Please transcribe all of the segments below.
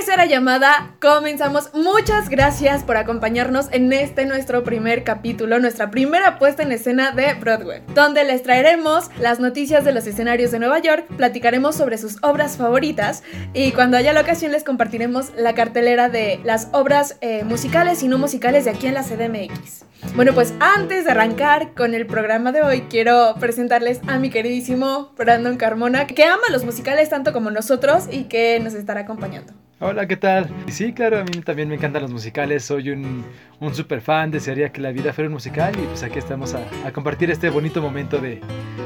Tercera llamada, comenzamos. Muchas gracias por acompañarnos en este nuestro primer capítulo, nuestra primera puesta en escena de Broadway, donde les traeremos las noticias de los escenarios de Nueva York, platicaremos sobre sus obras favoritas y cuando haya la ocasión les compartiremos la cartelera de las obras eh, musicales y no musicales de aquí en la CDMX. Bueno, pues antes de arrancar con el programa de hoy, quiero presentarles a mi queridísimo Brandon Carmona, que ama los musicales tanto como nosotros y que nos estará acompañando. Hola, ¿qué tal? Sí, claro, a mí también me encantan los musicales, soy un, un super fan, desearía que la vida fuera un musical y pues aquí estamos a, a compartir este bonito momento de,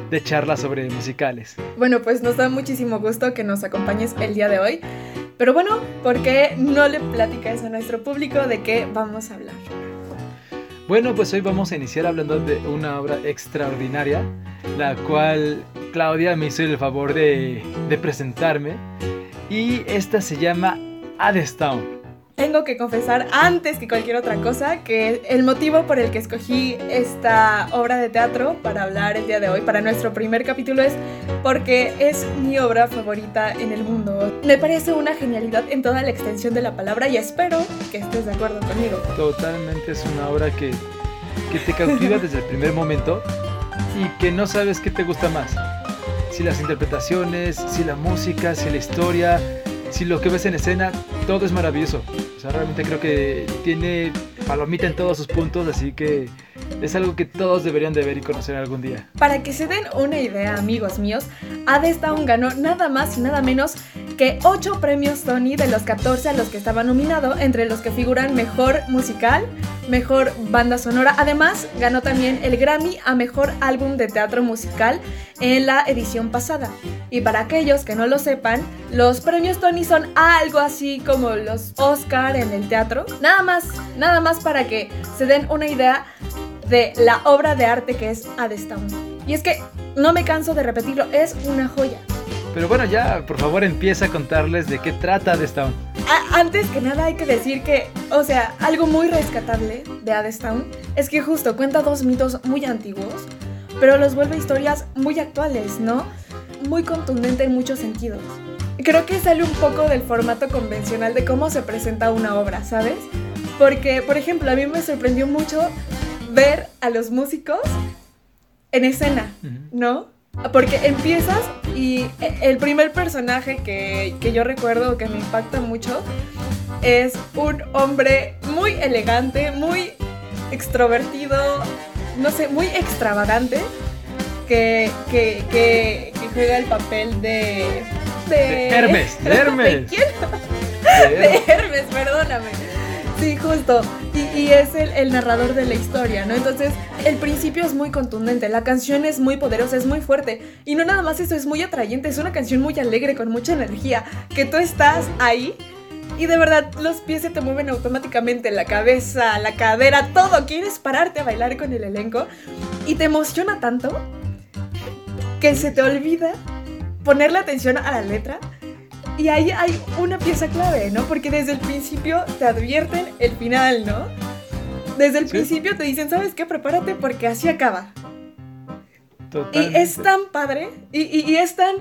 de charla sobre musicales. Bueno, pues nos da muchísimo gusto que nos acompañes el día de hoy. Pero bueno, ¿por qué no le platicas a nuestro público de qué vamos a hablar? Bueno, pues hoy vamos a iniciar hablando de una obra extraordinaria, la cual Claudia me hizo el favor de, de presentarme y esta se llama Adestown. Tengo que confesar antes que cualquier otra cosa que el motivo por el que escogí esta obra de teatro para hablar el día de hoy, para nuestro primer capítulo, es porque es mi obra favorita en el mundo. Me parece una genialidad en toda la extensión de la palabra y espero que estés de acuerdo conmigo. Totalmente es una obra que, que te cautiva desde el primer momento y que no sabes qué te gusta más si las interpretaciones, si la música, si la historia, si lo que ves en escena, todo es maravilloso. O sea, realmente creo que tiene palomita en todos sus puntos, así que es algo que todos deberían de ver y conocer algún día. Para que se den una idea, amigos míos, Adestown ganó nada más y nada menos que 8 premios Tony de los 14 a los que estaba nominado, entre los que figuran Mejor Musical, Mejor Banda Sonora. Además, ganó también el Grammy a Mejor Álbum de Teatro Musical en la edición pasada. Y para aquellos que no lo sepan, los premios Tony son algo así como los Oscar en el teatro. Nada más, nada más para que se den una idea de la obra de arte que es Adestown. Y es que no me canso de repetirlo, es una joya. Pero bueno, ya, por favor, empieza a contarles de qué trata Adestown. A- antes que nada hay que decir que, o sea, algo muy rescatable de Adestown es que justo cuenta dos mitos muy antiguos, pero los vuelve historias muy actuales, ¿no? Muy contundente en muchos sentidos. Creo que sale un poco del formato convencional de cómo se presenta una obra, ¿sabes? Porque, por ejemplo, a mí me sorprendió mucho ver a los músicos en escena. ¿no? Porque empiezas y e- el primer personaje que, que yo recuerdo que me impacta mucho es un hombre muy elegante, muy extrovertido, no sé, muy extravagante, que, que, que, que juega el papel de... De, De Hermes, de Hermes. ¿De quién? de Hermes, perdóname. Sí, justo. Y, es el, el narrador de la historia, ¿no? Entonces, el principio es muy contundente, la canción es muy poderosa, es muy fuerte. Y no nada más eso, es muy atrayente, es una canción muy alegre, con mucha energía, que tú estás ahí y de verdad los pies se te mueven automáticamente, la cabeza, la cadera, todo. Quieres pararte a bailar con el elenco y te emociona tanto que se te olvida ponerle atención a la letra y ahí hay una pieza clave, ¿no? Porque desde el principio te advierten el final, ¿no? Desde el Sí. principio te dicen, ¿sabes qué? Prepárate porque así acaba. Y Totalmente. es tan padre y, y- y es tan,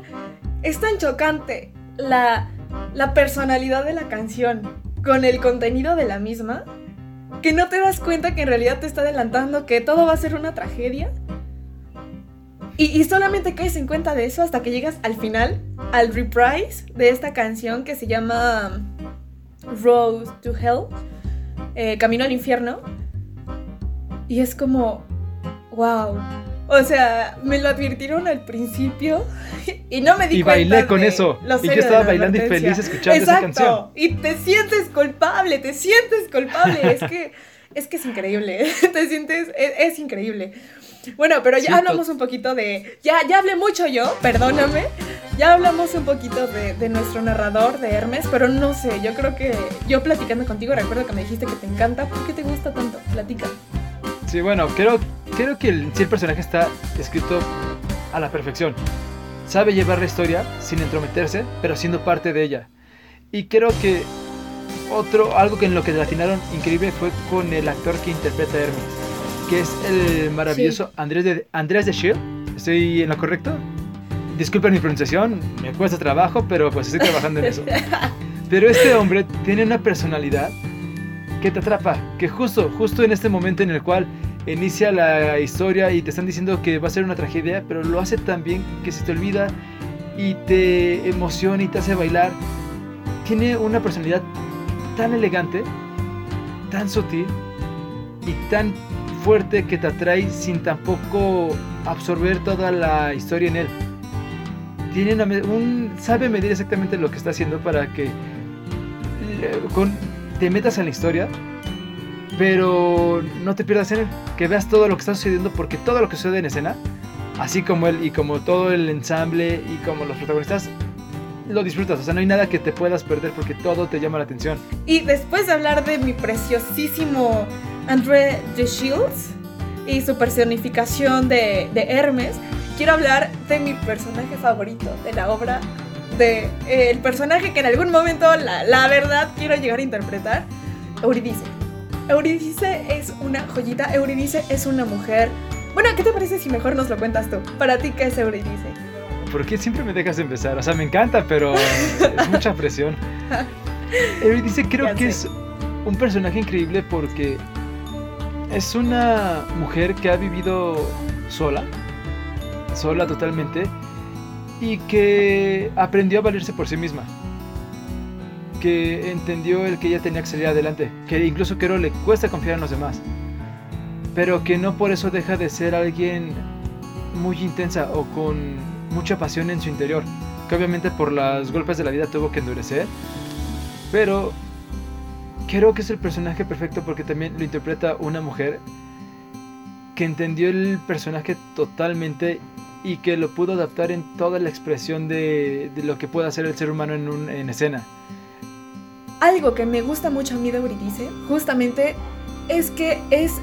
es tan chocante la, la personalidad de la canción con el contenido de la misma que no te das cuenta que en realidad te está adelantando que todo va a ser una tragedia. Y, y solamente caes en cuenta de eso hasta que llegas al final, al reprise de esta canción que se llama Road to Hell, eh, Camino al Infierno. Y es como, wow. O sea, me lo advirtieron al principio y no me di Y cuenta bailé con de eso. Y yo estaba la bailando y feliz escuchando esa Exacto. canción. Y te sientes culpable, te sientes culpable. es que es que es increíble. te sientes es, es increíble. Bueno, pero ya Sí, hablamos un poquito de ya ya hablé mucho yo, perdóname. Ya hablamos un poquito de, de nuestro narrador de Hermes, pero no sé, yo creo que yo platicando contigo recuerdo que me dijiste que te encanta, ¿por qué te gusta tanto? Platica. Sí, bueno, creo, creo que el, sí, el personaje está escrito a la perfección. Sabe llevar la historia sin entrometerse, pero siendo parte de ella. Y creo que otro, algo que en lo que atinaron increíble fue con el actor que interpreta a Hermes, que es el maravilloso Andrés de, Andrés de Shield. ¿Estoy en lo correcto? Disculpen mi pronunciación, me cuesta trabajo, pero pues estoy trabajando en eso. Pero este hombre tiene una personalidad que te atrapa, que justo, justo en este momento en el cual inicia la historia y te están diciendo que va a ser una tragedia, pero lo hace tan bien que se te olvida y te emociona y te hace bailar. Tiene una personalidad tan elegante, tan sutil y tan fuerte que te atrae sin tampoco absorber toda la historia en él. Tiene un, sabe medir exactamente lo que está haciendo para que con, te metas en la historia, pero no te pierdas en él, que veas todo lo que está sucediendo porque todo lo que sucede en escena, así como él y como todo el ensamble y como los protagonistas, lo disfrutas, o sea, no hay nada que te puedas perder porque todo te llama la atención. Y después de hablar de mi preciosísimo André de Shields y su personificación de, de Hermes, quiero hablar de mi personaje favorito de la obra, de eh, el personaje que en algún momento, la, la, verdad, quiero llegar a interpretar, Euridice. Euridice es una joyita, Euridice es una mujer... Bueno, ¿qué te parece si mejor nos lo cuentas tú? Para ti, ¿qué es Euridice? ¿Por qué siempre me dejas empezar? O sea, me encanta, pero es mucha presión. Euridice creo que es un personaje increíble porque es una mujer que ha vivido sola, sola totalmente, y que aprendió a valerse por sí misma. Que entendió el que ella tenía que salir adelante, que incluso creo le cuesta confiar en los demás, pero que no por eso deja de ser alguien muy intensa o con mucha pasión en su interior, que obviamente por los golpes de la vida tuvo que endurecer, pero creo que es el personaje perfecto porque también lo interpreta una mujer que entendió el personaje totalmente y que lo pudo adaptar en toda la expresión de, lo que puede hacer el ser humano en, un, en escena. Algo que me gusta mucho a mí de Euridice, justamente, es que es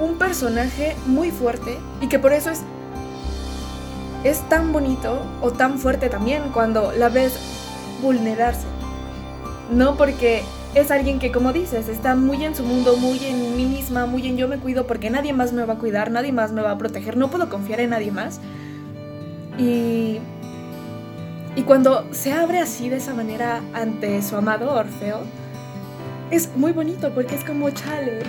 un personaje muy fuerte y que por eso es, es tan bonito o tan fuerte también cuando la ves vulnerarse. No porque es alguien que, como dices, está muy en su mundo, muy en mí misma, muy en yo me cuido porque nadie más me va a cuidar, nadie más me va a proteger, no puedo confiar en nadie más. Y, y cuando se abre así de esa manera ante su amado Orfeo, es muy bonito porque es como chale.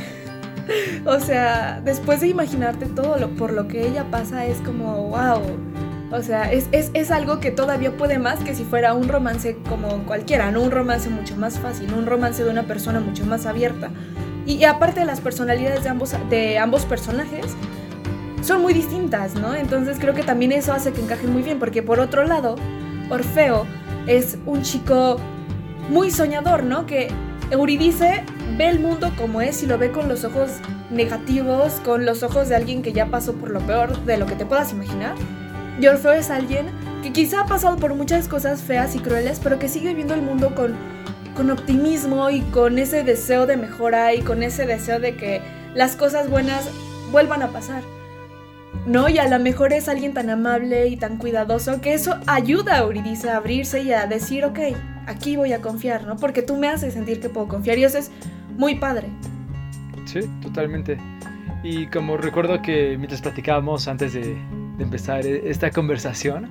o sea, después de imaginarte todo lo, por lo que ella pasa, es como, wow o sea, es, es, algo que todavía puede más que si fuera un romance como cualquiera, ¿no? Un romance mucho más fácil, un romance de una persona mucho más abierta. Y, aparte las personalidades de ambos, de ambos personajes, son muy distintas, ¿no? Entonces creo que también eso hace que encajen muy bien, porque por otro lado, Orfeo es un chico muy soñador, ¿no? Que Euridice ve el mundo como es y lo ve con los ojos negativos, con los ojos de alguien que ya pasó por lo peor de lo que te puedas imaginar. Y Orfeo es alguien que quizá ha pasado por muchas cosas feas y crueles, pero que sigue viendo el mundo con, con optimismo y con ese deseo de mejora y con ese deseo de que las cosas buenas vuelvan a pasar. ¿no? Y a lo mejor es alguien tan amable y tan cuidadoso que eso ayuda a Euridice a abrirse y a decir, ok, aquí voy a confiar, ¿no? Porque tú me haces sentir que puedo confiar y eso es muy padre. Sí, totalmente. Y como recuerdo que mientras platicábamos antes de, de empezar e-, esta conversación,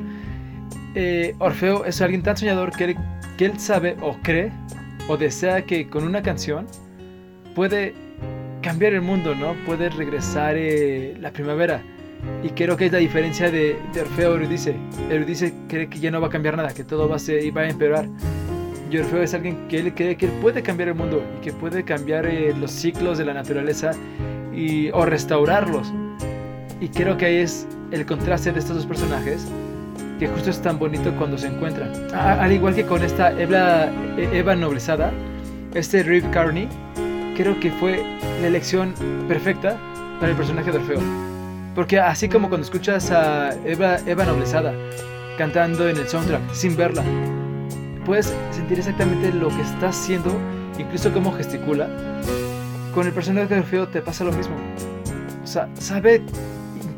eh, Orfeo es alguien tan soñador que él, que él sabe o cree o desea que con una canción puede cambiar el mundo, ¿no? Puede regresar eh, la primavera. Y creo que es la diferencia de, de Orfeo Eurídice. Eurídice cree que ya no va a cambiar nada, que todo va a, ser, va a empeorar. Y Orfeo es alguien que él cree que él puede cambiar el mundo y que puede cambiar eh, los ciclos de la naturaleza y, o restaurarlos. Y creo que ahí es el contraste de estos dos personajes que justo es tan bonito cuando se encuentran. al igual que con esta Eva, Eva noblezada, este Rip Carney, creo que fue la elección perfecta para el personaje de Orfeo. Porque así como cuando escuchas a Eva, Eva noblezada cantando en el soundtrack sin verla, puedes sentir exactamente lo que está haciendo, incluso cómo gesticula. Con el personaje de Orfeo te pasa lo mismo. O sea, sabe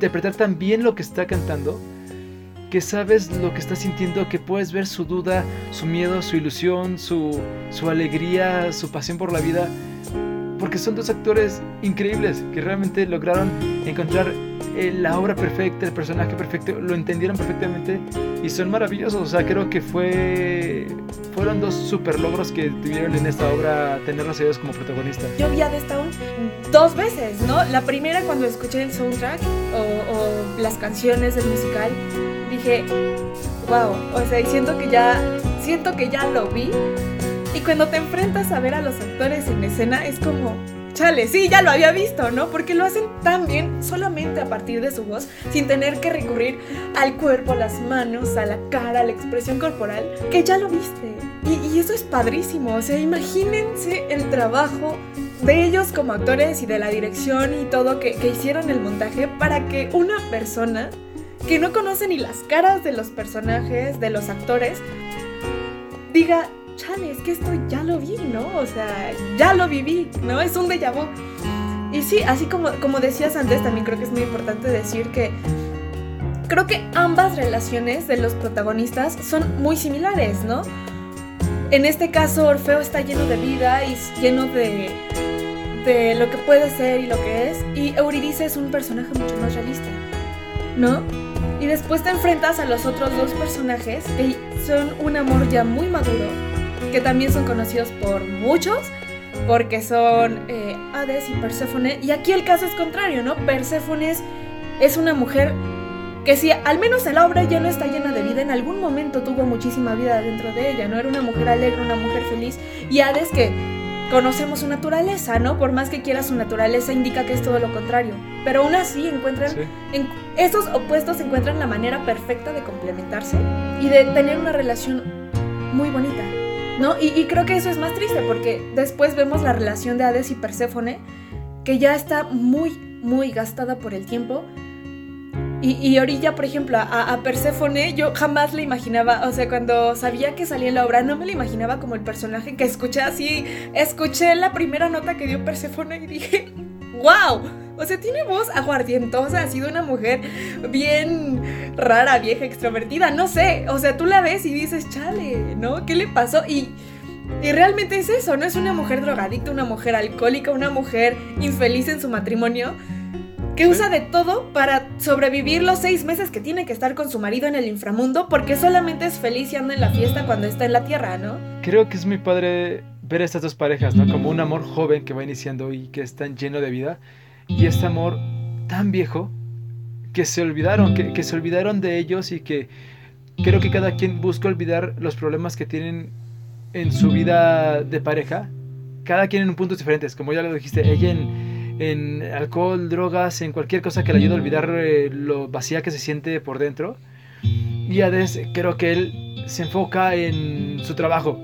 interpretar tan bien lo que está cantando que sabes lo que está sintiendo, que puedes ver su duda, su miedo, su ilusión, su, su alegría, su pasión por la vida. Porque son dos actores increíbles que realmente lograron encontrar eh, la obra perfecta, el personaje perfecto, lo entendieron perfectamente y son maravillosos. O sea, creo que fue fueron dos super logros que tuvieron en esta obra tenerlos ellos como protagonistas. Yo vi a The Stone dos veces, ¿no? La primera cuando escuché el soundtrack o, o las canciones del musical, dije, wow, o sea, y siento que ya, siento que ya lo vi. Y cuando te enfrentas a ver a los actores en escena, es como, chale, sí, ya lo había visto, ¿no? Porque lo hacen tan bien solamente a partir de su voz, sin tener que recurrir al cuerpo, a las manos, a la cara, a la expresión corporal, que ya lo viste. Y, eso es padrísimo, o sea, imagínense el trabajo de ellos como actores y de la dirección y todo que, que hicieron el montaje para que una persona que no conoce ni las caras de los personajes, de los actores, diga, chale, es que esto ya lo vi, ¿no? O sea, ya lo viví, ¿no? Es un déjà vu. Y sí, así como, como decías antes, también creo que es muy importante decir que creo que ambas relaciones de los protagonistas son muy similares, ¿no? En este caso, Orfeo está lleno de vida y lleno de, de lo que puede ser y lo que es. Y Eurídice es un personaje mucho más realista, ¿no? Y después te enfrentas a los otros dos personajes que son un amor ya muy maduro, que también son conocidos por muchos, porque son eh, Hades y Perséfone. Y aquí el caso es contrario, ¿no? Perséfone es una mujer que si al menos en la obra ya no está llena de vida, en algún momento tuvo muchísima vida dentro de ella, ¿no? Era una mujer alegre, una mujer feliz. Y Hades que conocemos su naturaleza, ¿no? Por más que quiera su naturaleza indica que es todo lo contrario. Pero aún así encuentran, en, esos opuestos encuentran la manera perfecta de complementarse y de tener una relación muy bonita, ¿no? Y, y, creo que eso es más triste porque después vemos la relación de Hades y Perséfone que ya está muy, muy gastada por el tiempo y, Orilla, por ejemplo, a, a Perséfone, yo jamás le imaginaba, o sea, cuando sabía que salía en la obra, no me la imaginaba como el personaje que escuché así. Escuché la primera nota que dio Perséfone y dije, ¡wow! O sea, tiene voz aguardientosa, ha sido una mujer bien rara, vieja, extrovertida, no sé. O sea, tú la ves y dices, chale, ¿no? ¿Qué le pasó? Y, y realmente es eso, no es una mujer drogadicta, una mujer alcohólica, una mujer infeliz en su matrimonio que usa de todo para sobrevivir los seis meses que tiene que estar con su marido en el inframundo porque solamente es feliz y anda en la fiesta cuando está en la tierra, ¿no? Creo que es muy padre ver a estas dos parejas, ¿no? Como un amor joven que va iniciando y que está lleno de vida y este amor tan viejo que se olvidaron, que, se olvidaron de ellos y que creo que cada quien busca olvidar los problemas que tienen en su vida de pareja. Cada quien en puntos diferentes, como ya lo dijiste, ella en alcohol, drogas, en cualquier cosa que le ayude a olvidar eh, lo vacía que se siente por dentro. Y Hades creo que él se enfoca en su trabajo,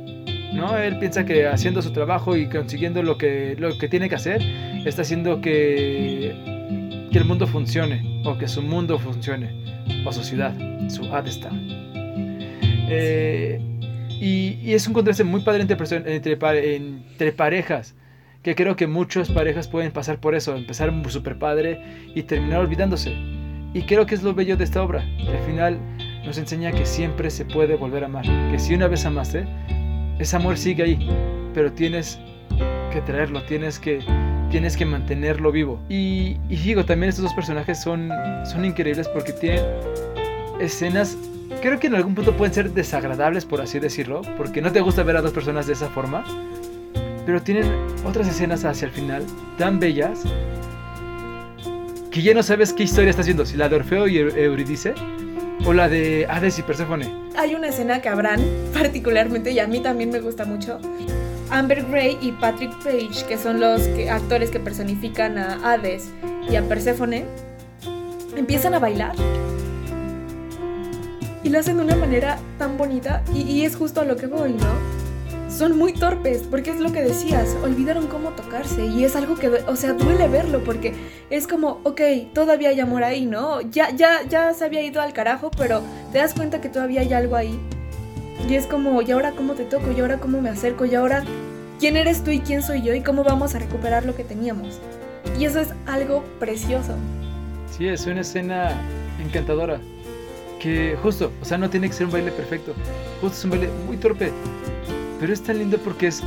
¿no? Él piensa que haciendo su trabajo y consiguiendo lo que, lo que tiene que hacer, está haciendo que, que el mundo funcione, o que su mundo funcione, o su ciudad, su Hades eh, y, y, es un contraste muy padre entre, entre, entre parejas que creo que muchas parejas pueden pasar por eso, empezar súper padre y terminar olvidándose. Y creo que es lo bello de esta obra, que al final nos enseña que siempre se puede volver a amar, que si una vez amaste, ese amor sigue ahí, pero tienes que traerlo, tienes que, tienes que mantenerlo vivo. Y, digo, también estos dos personajes son, son increíbles porque tienen escenas creo que en algún punto pueden ser desagradables, por así decirlo, porque no te gusta ver a dos personas de esa forma, pero tienen otras escenas hacia el final tan bellas que ya no sabes qué historia estás viendo, si la de Orfeo y Eurídice o la de Hades y Perséfone. Hay una escena que habrán particularmente y a mí también me gusta mucho. Amber Gray y Patrick Page, que son los actores que personifican a Hades y a Perséfone, empiezan a bailar. Y lo hacen de una manera tan bonita y, y es justo a lo que voy, ¿no? Son muy torpes, porque es lo que decías, olvidaron cómo tocarse y es algo que, o sea, duele verlo porque es como, ok, todavía hay amor ahí, ¿no? Ya, ya, ya se había ido al carajo, pero te das cuenta que todavía hay algo ahí. Y es como, ¿y ahora cómo te toco? ¿Y ahora cómo me acerco? ¿Y ahora quién eres tú y quién soy yo? ¿Y cómo vamos a recuperar lo que teníamos? Y eso es algo precioso. Sí, es una escena encantadora. Que justo, o sea, no tiene que ser un baile perfecto. Justo es un baile muy torpe, pero es tan lindo porque es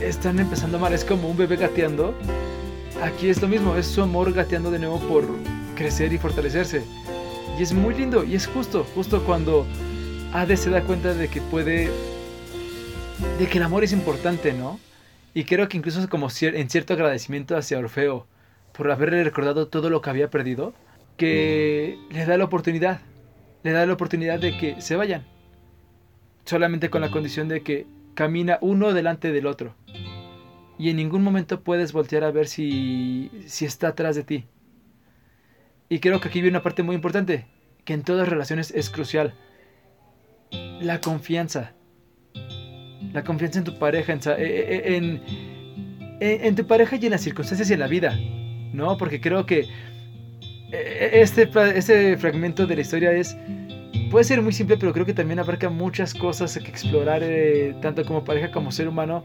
están empezando mal. Es como un bebé gateando. Aquí es lo mismo, es su amor gateando de nuevo por crecer y fortalecerse. Y es muy lindo y es justo, justo cuando Hades se da cuenta de que puede, de que el amor es importante, ¿no? Y creo que incluso como en cierto agradecimiento hacia Orfeo por haberle recordado todo lo que había perdido, que le da la oportunidad, le da la oportunidad de que se vayan. Solamente con la condición de que camina uno delante del otro. Y en ningún momento puedes voltear a ver si, si está atrás de ti. Y creo que aquí viene una parte muy importante, que en todas relaciones es crucial. La confianza. La confianza en tu pareja, en, en, en, tu pareja y en las circunstancias y en la vida. ¿No? Porque creo que este, este fragmento de la historia es puede ser muy simple, pero creo que también abarca muchas cosas que explorar, eh, tanto como pareja como ser humano,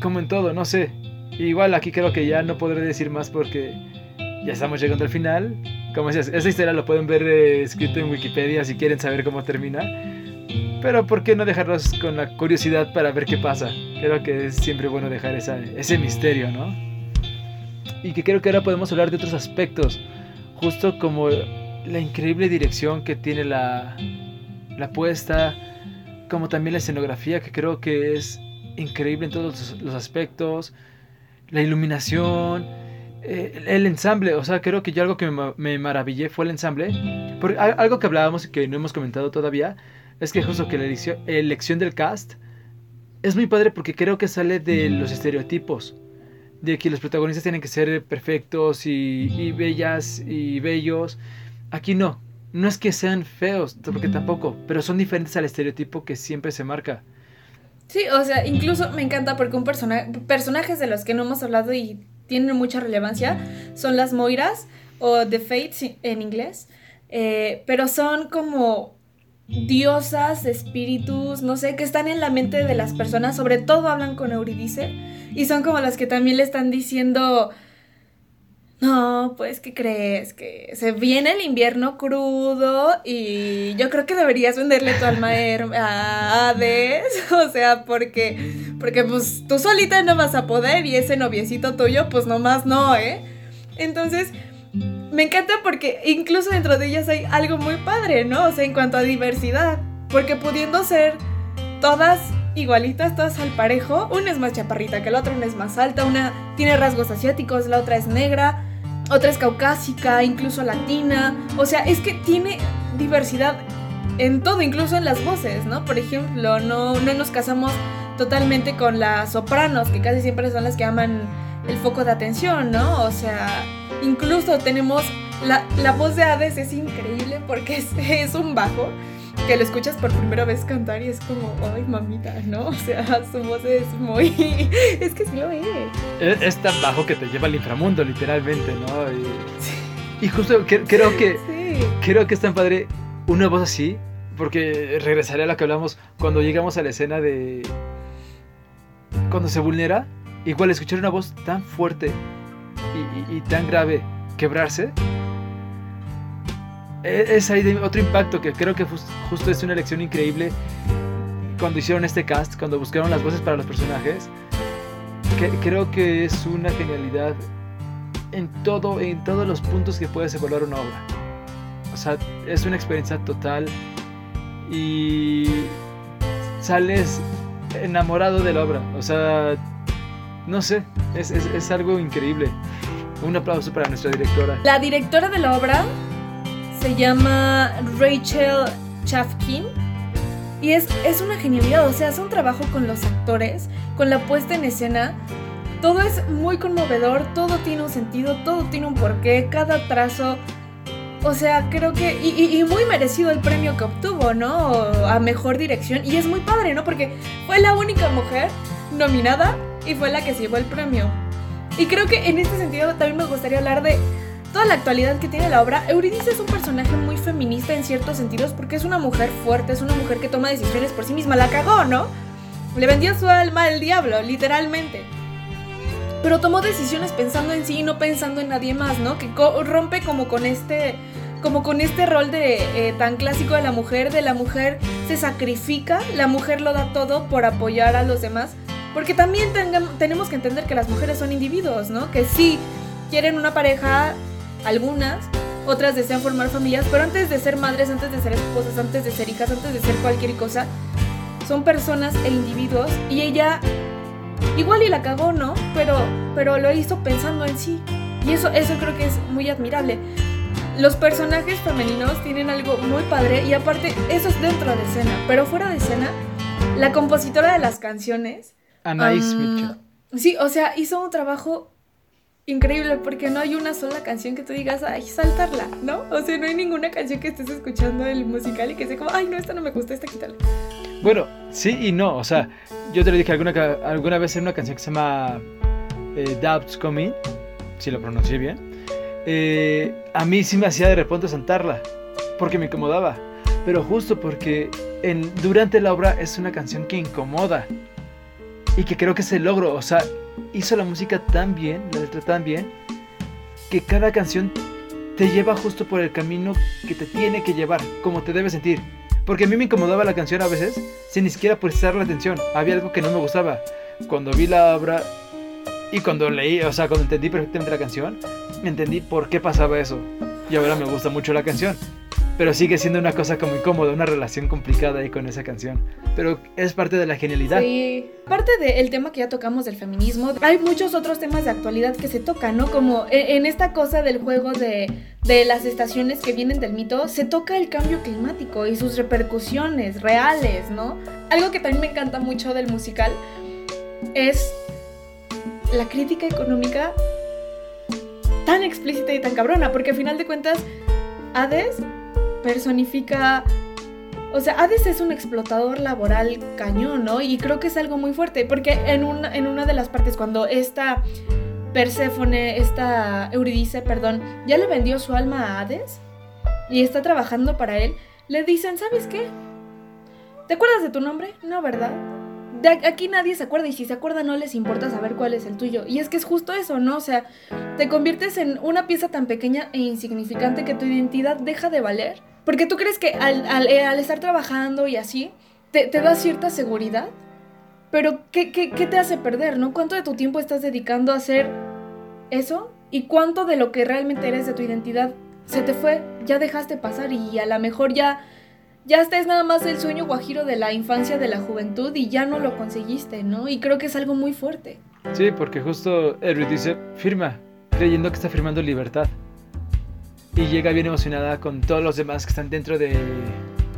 como en todo, no sé. Igual aquí creo que ya no podré decir más porque ya estamos llegando al final. Como decías, esa historia lo pueden ver eh, escrito en Wikipedia si quieren saber cómo termina. Pero ¿por qué no dejarlos con la curiosidad para ver qué pasa? Creo que es siempre bueno dejar esa, ese misterio, ¿no? Y que creo que ahora podemos hablar de otros aspectos, justo como la increíble dirección que tiene la, la puesta, como también la escenografía, que creo que es increíble en todos los aspectos, la iluminación, eh, el ensamble, o sea, creo que yo algo que me, maravillé fue el ensamble, porque algo que hablábamos y que no hemos comentado todavía, es que justo que la elección del cast es muy padre porque creo que sale de los estereotipos de que los protagonistas tienen que ser perfectos y, bellas y bellos Aquí no. No es que sean feos, porque tampoco, pero son diferentes al estereotipo que siempre se marca. Sí, o sea, incluso me encanta porque un personaje, personajes de los que no hemos hablado y tienen mucha relevancia son las Moiras o The Fates en inglés, eh, pero son como diosas, espíritus, no sé, que están en la mente de las personas, sobre todo hablan con Euridice y son como las que también le están diciendo no, pues, ¿qué crees? Que se viene el invierno crudo y yo creo que deberías venderle tu alma a Hades, o sea, porque, porque pues tú solita no vas a poder y ese noviecito tuyo, pues nomás no, ¿eh? Entonces, me encanta porque incluso dentro de ellas hay algo muy padre, ¿no? O sea, en cuanto a diversidad, porque pudiendo ser todas igualitas, todas al parejo, una es más chaparrita que la otra, una es más alta, una tiene rasgos asiáticos, la otra es negra otra es caucásica, incluso latina. O sea, es que tiene diversidad en todo, incluso en las voces, ¿no? Por ejemplo, no, no nos casamos totalmente con las sopranos, que casi siempre son las que aman el foco de atención, ¿no? O sea, incluso tenemos la, la voz de Hades es increíble porque es, es un bajo que lo escuchas por primera vez cantar y es como, ay, mamita, ¿no? O sea, su voz es muy... es que sí lo es. Es, tan bajo que te lleva al inframundo, literalmente, ¿no? Y, justo creo que... Sí. Creo que es tan padre una voz así, porque regresaré a lo que hablamos cuando llegamos a la escena de... Cuando se vulnera, igual escuchar una voz tan fuerte y tan grave quebrarse es ahí otro impacto que creo que justo es una elección increíble cuando hicieron este cast, cuando buscaron las voces para los personajes. Que, creo que es una genialidad en todo, en todos los puntos que puedes evaluar una obra. O sea, es una experiencia total y sales enamorado de la obra. O sea, no sé, es, es algo increíble. Un aplauso para nuestra directora. La directora de la obra se llama Rachel Chafkin. Y es, es una genialidad, o sea, hace un trabajo con los actores, con la puesta en escena. Todo es muy conmovedor, todo tiene un sentido, todo tiene un porqué, cada trazo. O sea, creo que. Y, y, muy merecido el premio que obtuvo, ¿no? A mejor dirección. Y es muy padre, ¿no? Porque fue la única mujer nominada y fue la que se llevó el premio. Y creo que en este sentido también me gustaría hablar de toda la actualidad que tiene la obra, Eurídice es un personaje muy feminista en ciertos sentidos porque es una mujer fuerte, es una mujer que toma decisiones por sí misma. La cagó, ¿no? Le vendió su alma al diablo, literalmente. Pero tomó decisiones pensando en sí y no pensando en nadie más, ¿no? Que rompe como con este como con este rol de eh, tan clásico de la mujer, de la mujer se sacrifica, la mujer lo da todo por apoyar a los demás, Porque también tenemos que entender que las mujeres son individuos, ¿no? Que sí quieren una pareja, algunas, otras desean formar familias, pero antes de ser madres, antes de ser esposas, antes de ser hijas, antes de ser cualquier cosa, son personas e individuos y ella igual y la cagó, ¿no? Pero, pero lo hizo pensando en sí. Y eso, eso creo que es muy admirable. Los personajes femeninos tienen algo muy padre y aparte eso es dentro de escena, pero fuera de escena, la compositora de las canciones... Anaís Mitchell. Sí, o sea, hizo un trabajo increíble porque no hay una sola canción que tú digas, ay, saltarla, ¿no? O sea, no hay ninguna canción que estés escuchando el musical y que sea como, ay, no, esta no me gusta, esta quítala. Bueno, sí y no, o sea, yo te lo dije alguna, alguna vez en una canción que se llama eh, Doubts Coming, si lo pronuncié bien, eh, a mí sí me hacía de repente saltarla, porque me incomodaba, pero justo porque en, durante la obra es una canción que incomoda y que creo que se logro, o sea, hizo la música tan bien, la letra tan bien, que cada canción te lleva justo por el camino que te tiene que llevar, como te debe sentir. Porque a mí me incomodaba la canción a veces, sin ni siquiera prestar la atención. Había algo que no me gustaba. Cuando vi la obra y cuando leí, o sea, cuando entendí perfectamente la canción, me entendí por qué pasaba eso. Y ahora me gusta mucho la canción pero sigue siendo una cosa como incómoda, una relación complicada ahí con esa canción. Pero es parte de la genialidad. Sí, parte del tema que ya tocamos del feminismo, hay muchos otros temas de actualidad que se tocan, ¿no? Como e, en, esta cosa del juego de, de las estaciones que vienen del mito, se toca el cambio climático y sus repercusiones reales, ¿no? Algo que también me encanta mucho del musical es la crítica económica tan explícita y tan cabrona, porque al final de cuentas, Hades personifica... O sea, Hades es un explotador laboral cañón, ¿no? Y creo que es algo muy fuerte, porque en una, en una de las partes, cuando esta Perséfone, esta Euridice, perdón, ya le vendió su alma a Hades y está trabajando para él, le dicen, ¿sabes qué? ¿Te acuerdas de tu nombre? No, ¿verdad? Aquí nadie se acuerda y si se acuerda no les importa saber cuál es el tuyo. Y es que es justo eso, ¿no? O sea, te conviertes en una pieza tan pequeña e insignificante que tu identidad deja de valer porque tú crees que al, eh, estar trabajando y así, te, da cierta seguridad. Pero ¿qué, te hace perder, no? ¿Cuánto de tu tiempo estás dedicando a hacer eso? ¿Y cuánto de lo que realmente eres de tu identidad se te fue? Ya dejaste pasar y a lo mejor ya... Ya este es nada más el sueño guajiro de la infancia, de la juventud y ya no lo conseguiste, ¿no? Y creo que es algo muy fuerte. Sí, porque justo Edward dice, firma, creyendo que está firmando libertad y llega bien emocionada con todos los demás que están dentro de,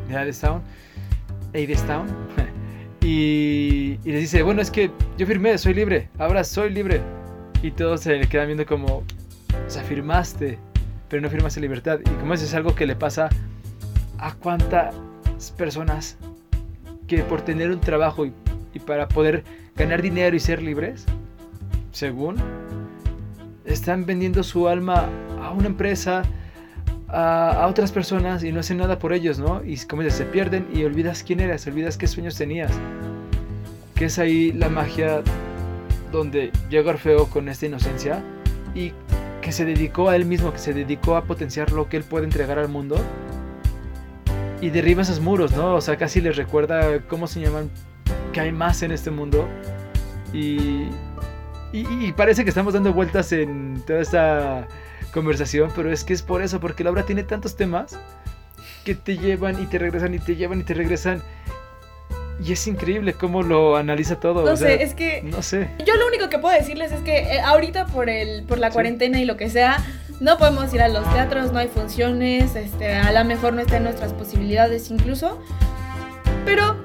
de y, y les dice, bueno, es que yo firmé, soy libre, ahora soy libre. Y todos se le quedan viendo como, o sea, firmaste, pero no firmaste libertad. Y como eso es algo que le pasa a cuántas personas que por tener un trabajo y, y para poder ganar dinero y ser libres, según, están vendiendo su alma a una empresa, a, otras personas y no hacen nada por ellos, ¿no? Y como dices, se pierden y olvidas quién eras, olvidas qué sueños tenías. Que es ahí la magia donde llega Orfeo con esta inocencia y que se dedicó a él mismo, que se dedicó a potenciar lo que él puede entregar al mundo. Y derriba esos muros, ¿no? O sea, casi les recuerda cómo se llaman, que hay más en este mundo. Y, y, y parece que estamos dando vueltas en toda esta conversación, pero es que es por eso, porque la obra tiene tantos temas que te llevan y te regresan y te llevan y te regresan. Y es increíble cómo lo analiza todo. No sé, es que. No sé. Yo lo único que puedo decirles es que eh, ahorita por el, por la cuarentena y lo que sea, no podemos ir a los teatros, no hay funciones, este, a lo mejor no está en nuestras posibilidades incluso. Pero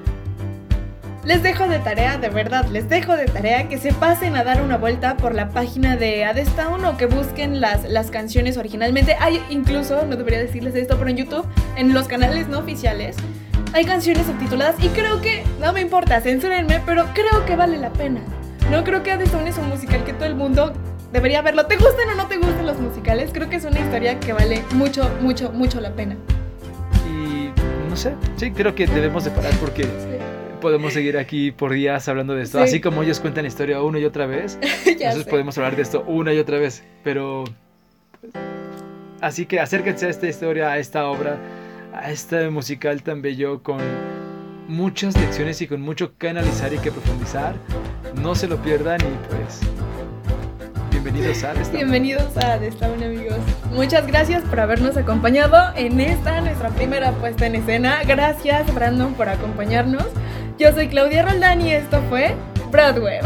les dejo de tarea, de verdad, les dejo de tarea que se pasen a dar una vuelta por la página de Adestown o que busquen las, las canciones originalmente. Hay incluso, no debería decirles esto, pero en YouTube, en los canales no oficiales, hay canciones subtituladas y creo que, no me importa, censúrenme, pero creo que vale la pena. No creo que Adestown es un musical que todo el mundo debería verlo. ¿Te gusten o no te gusten los musicales? Creo que es una historia que vale mucho, mucho, mucho la pena. Y no sé, sí, creo que debemos de parar porque podemos seguir aquí por días hablando de esto. Así como ellos cuentan la historia una y otra vez, nosotros podemos hablar de esto una y otra vez. Pero. Así que acérquense a esta historia, a esta obra, a este musical tan bello con muchas lecciones y con mucho que analizar y que profundizar. No se lo pierdan y pues bienvenidos a esta. Bienvenidos a Destaban amigos. Muchas gracias por habernos acompañado en esta nuestra primera puesta en escena. Gracias Brandon por acompañarnos. Yo soy Claudia Roldán y esto fue Broadway.